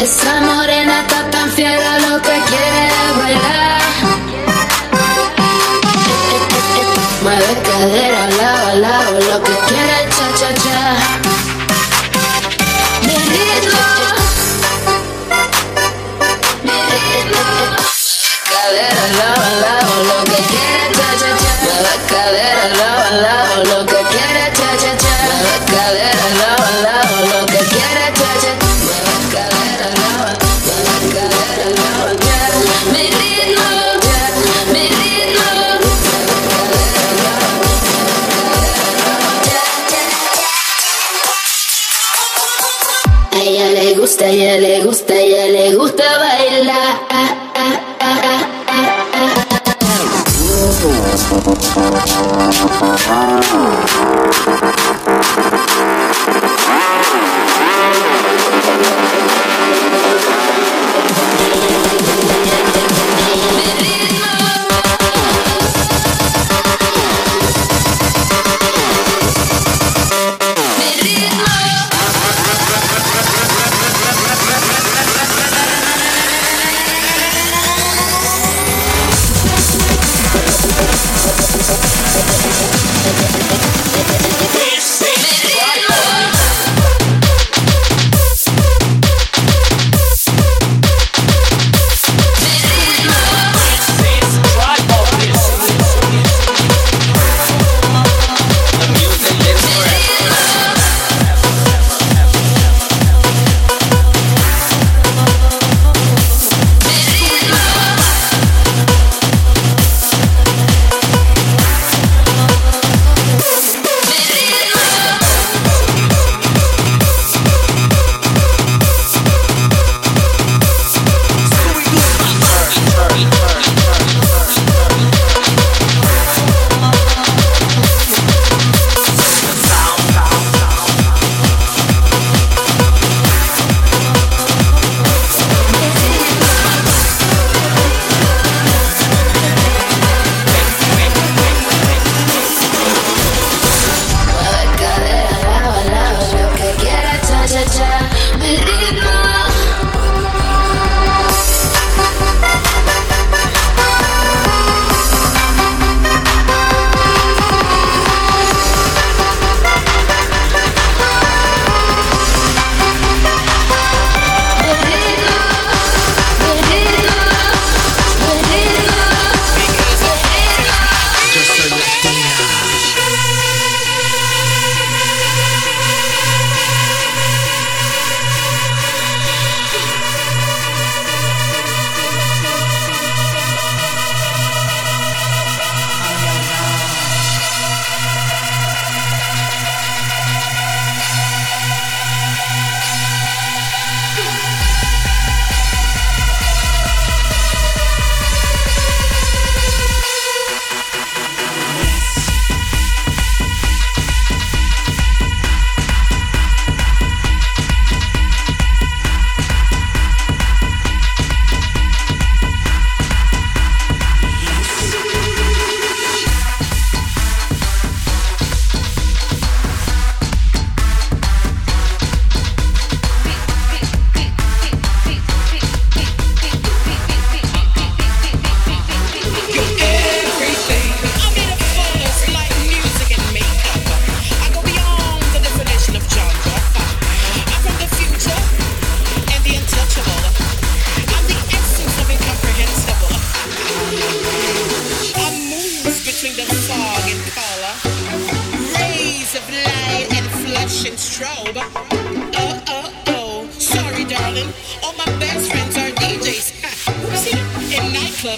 Esa morena está tan fiera, lo que quiere bailar.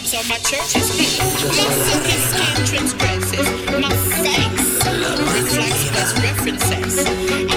clubs or my church's feet. My silky skin transgresses, my face reflects those references.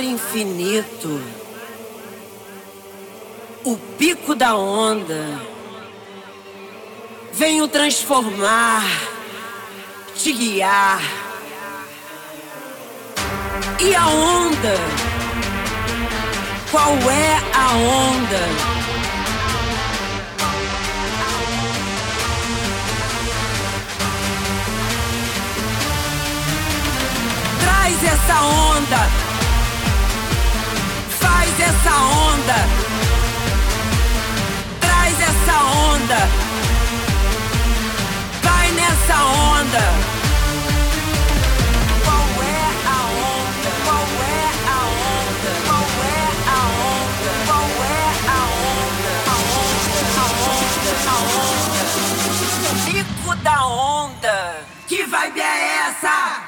Infinito, o pico da onda. Venho transformar, te guiar. E a onda? Qual é a onda? Essa onda essa onda. Traz essa onda. Vai nessa onda. Qual é a onda? Qual é a onda? Qual é a onda? Qual é a onda? A onda, a onda, a onda. Pico da onda. Que vibe é essa?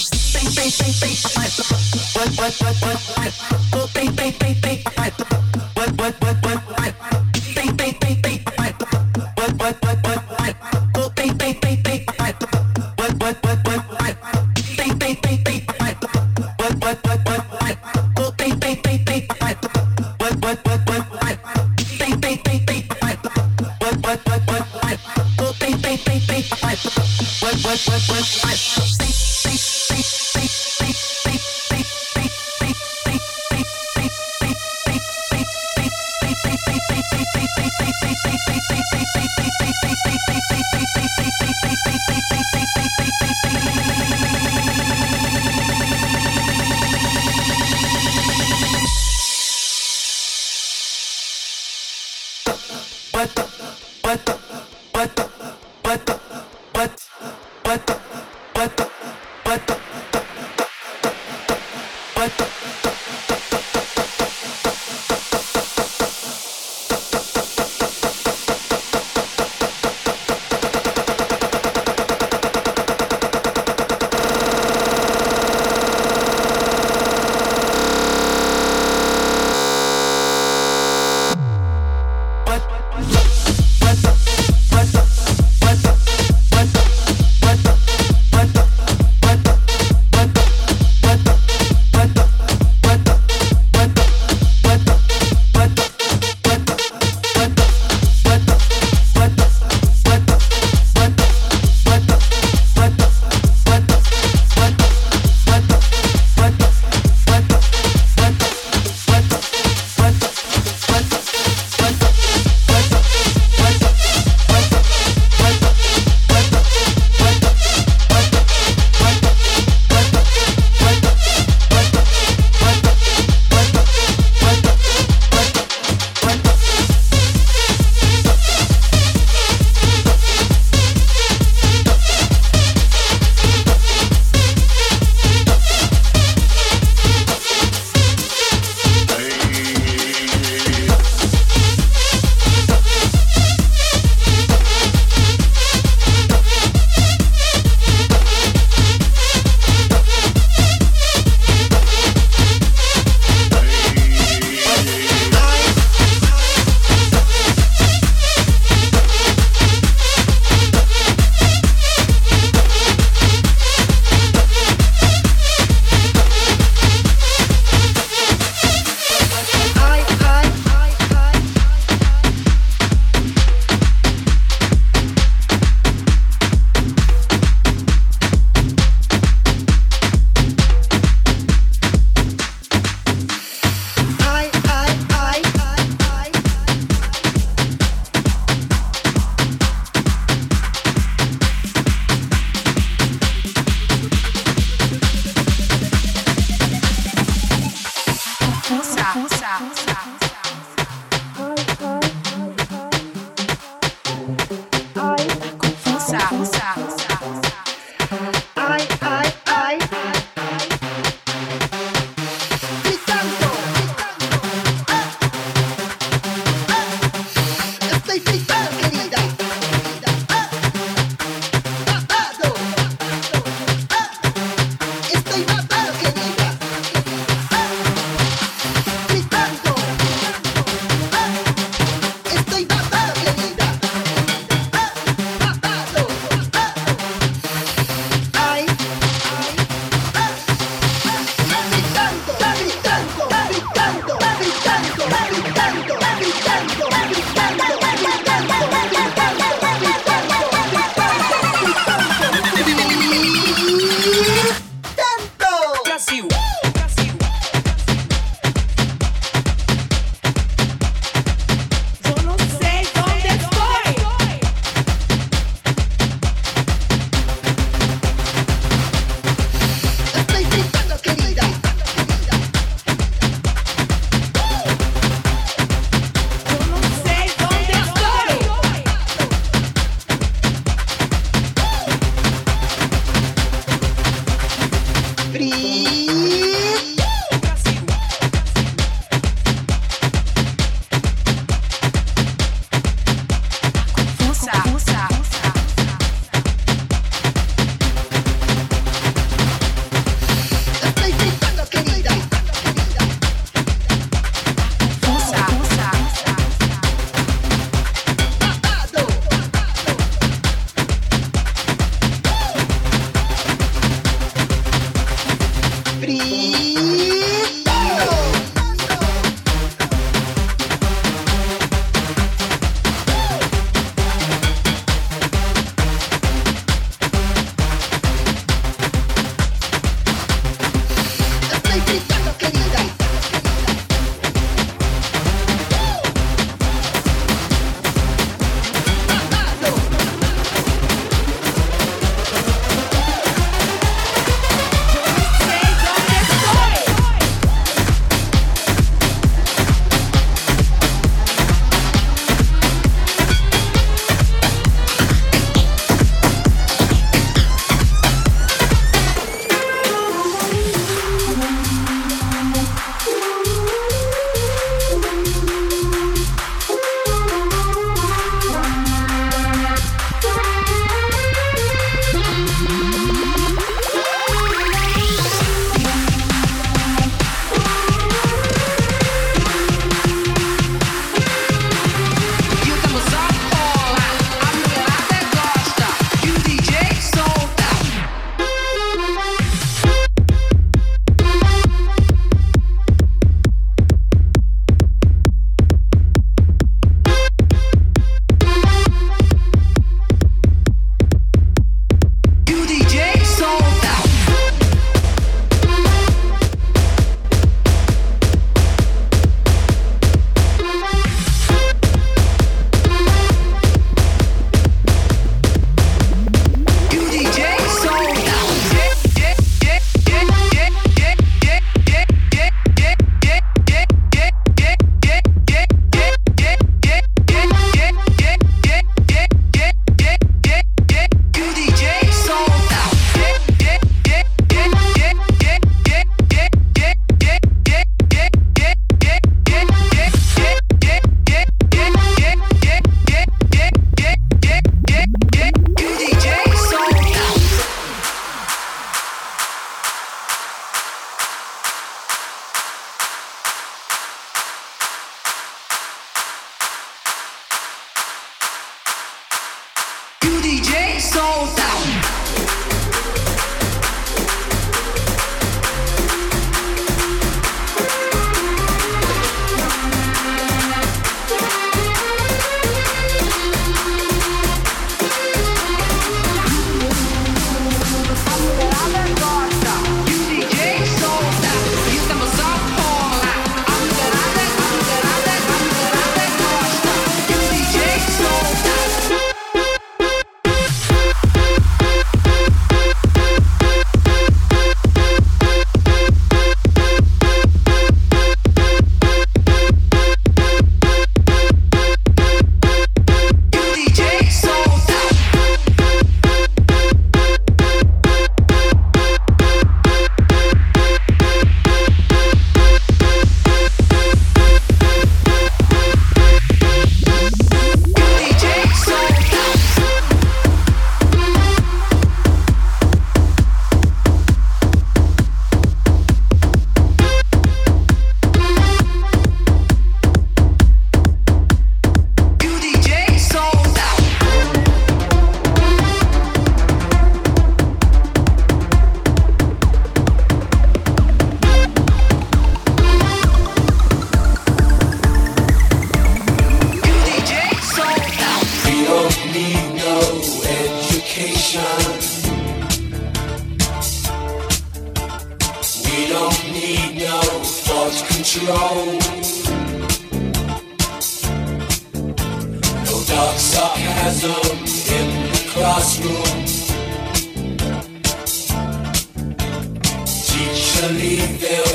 believe they'll.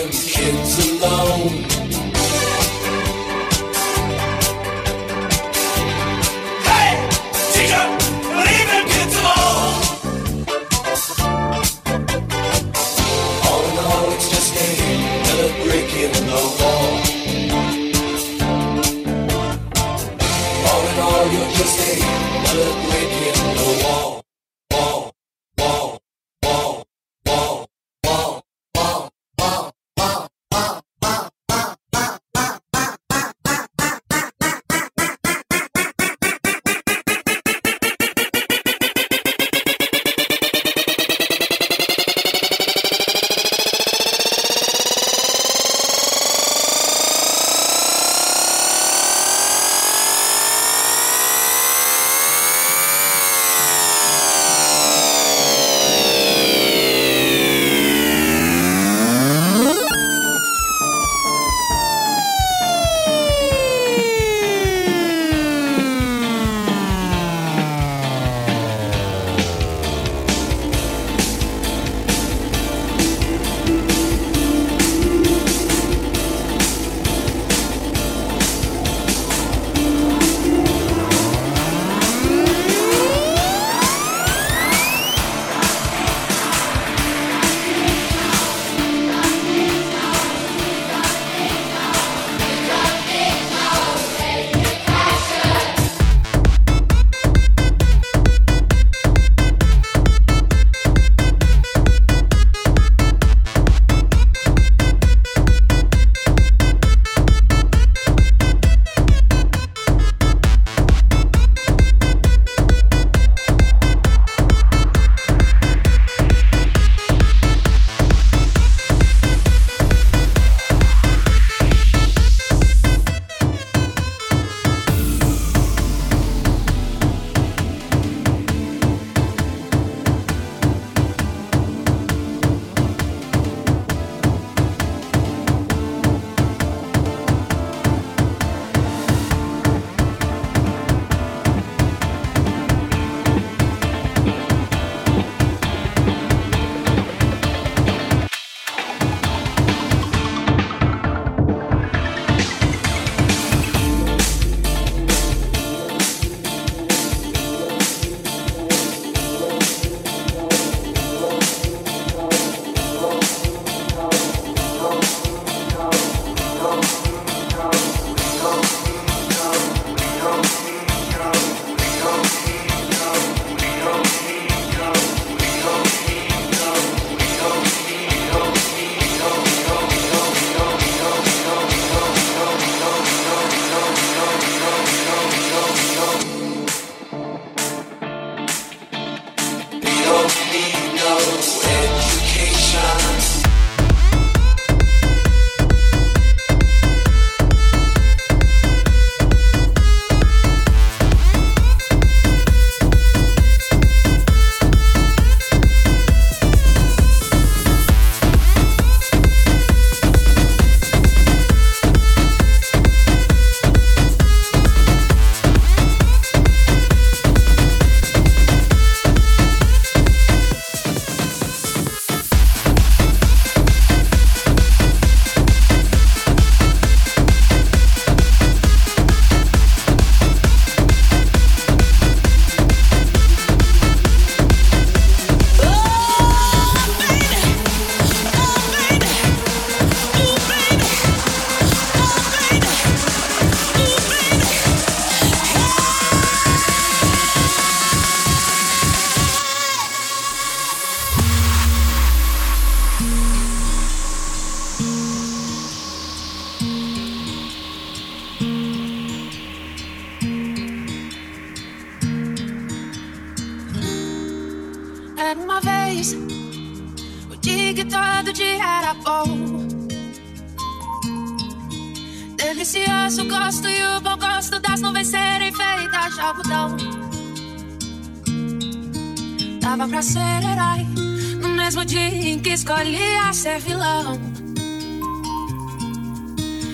Dia em que escolhia ser vilão.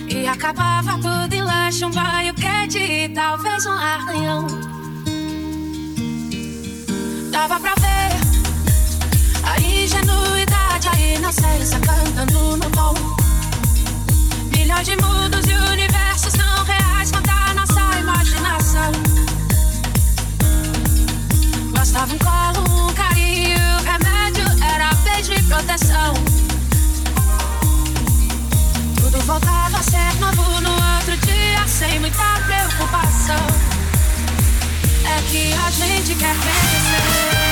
E acabava tudo em lanche, um banho quente e talvez um arranhão. Dava pra ver a ingenuidade, a inocência cantando no tom. Milhões de mundos e universos não reais contra nossa imaginação. Bastava um colo, um proteção. Tudo voltava a ser novo no outro dia, sem muita preocupação. É que a gente quer vencer.